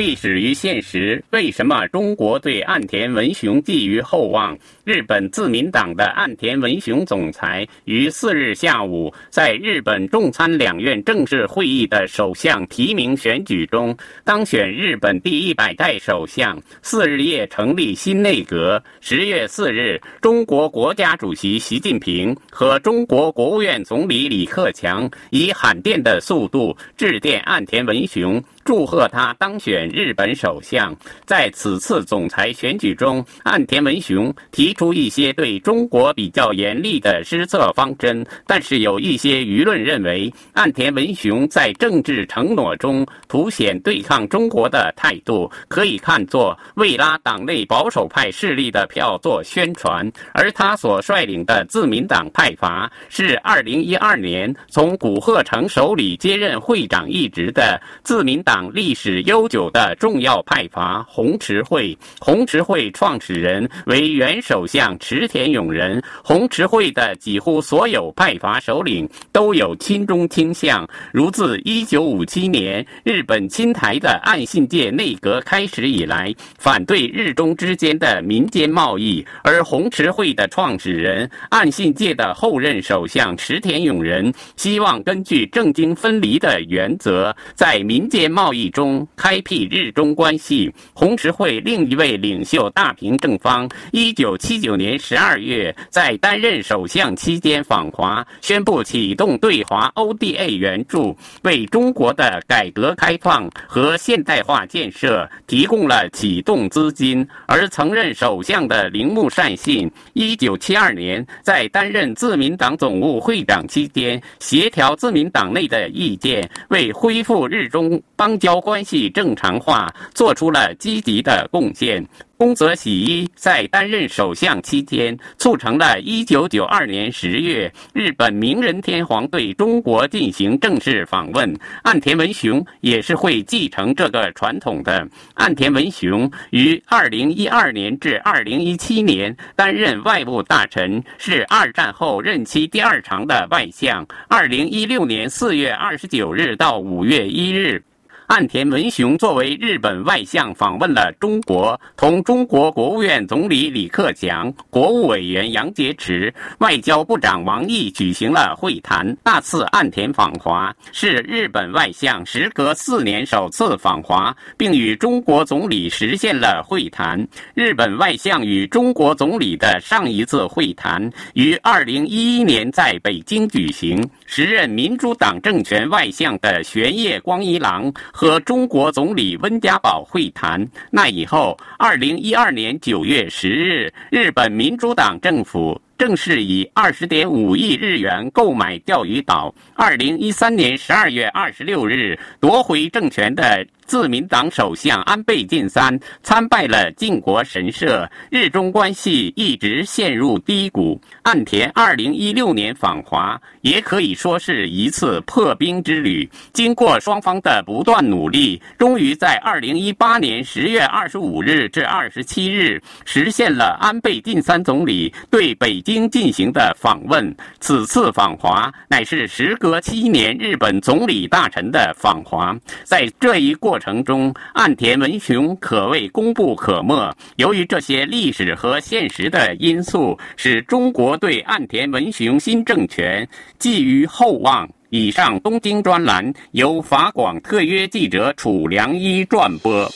历史与现实：为什么中国对岸田文雄寄予厚望？日本自民党的岸田文雄总裁于四日下午在日本众参两院正式会议的首相提名选举中当选日本第一百代首相。四日夜成立新内阁。十月四日，中国国家主席习近平和中国国务院总理李克强以罕见的速度致电岸田文雄。祝贺他当选日本首相。在此次总裁选举中，岸田文雄提出一些对中国比较严厉的施策方针，但是有一些舆论认为，岸田文雄在政治承诺中凸显对抗中国的态度，可以看作为拉党内保守派势力的票做宣传。而他所率领的自民党派阀是2012年从古贺城手里接任会长一职的自民党。党历史悠久的重要派阀红池会，红池会创始人为原首相池田勇人。红池会的几乎所有派阀首领都有亲中倾向，如自1957年日本侵台的岸信介内阁开始以来，反对日中之间的民间贸易。而红池会的创始人岸信介的后任首相池田勇人希望根据政经分离的原则，在民间贸贸易中开辟日中关系。红十会另一位领袖大平正方，一九七九年十二月在担任首相期间访华，宣布启动对华 ODA 援助，为中国的改革开放和现代化建设提供了启动资金。而曾任首相的铃木善信，一九七二年在担任自民党总务会长期间，协调自民党内的意见，为恢复日中邦。交关系正常化做出了积极的贡献。宫泽喜一在担任首相期间，促成了一九九二年十月日本明仁天皇对中国进行正式访问。岸田文雄也是会继承这个传统的。岸田文雄于二零一二年至二零一七年担任外务大臣，是二战后任期第二长的外相。二零一六年四月二十九日到五月一日。岸田文雄作为日本外相访问了中国，同中国国务院总理李克强、国务委员杨洁篪、外交部长王毅举行了会谈。那次岸田访华是日本外相时隔四年首次访华，并与中国总理实现了会谈。日本外相与中国总理的上一次会谈于二零一一年在北京举行，时任民主党政权外相的玄叶光一郎。和中国总理温家宝会谈。那以后，二零一二年九月十日，日本民主党政府正式以二十点五亿日元购买钓鱼岛。二零一三年十二月二十六日，夺回政权的。自民党首相安倍晋三参拜了靖国神社，日中关系一直陷入低谷。岸田2016年访华也可以说是一次破冰之旅。经过双方的不断努力，终于在2018年10月25日至27日实现了安倍晋三总理对北京进行的访问。此次访华乃是时隔七年日本总理大臣的访华，在这一过。程中，岸田文雄可谓功不可没。由于这些历史和现实的因素，使中国对岸田文雄新政权寄予厚望。以上东京专栏由法广特约记者楚良一转播。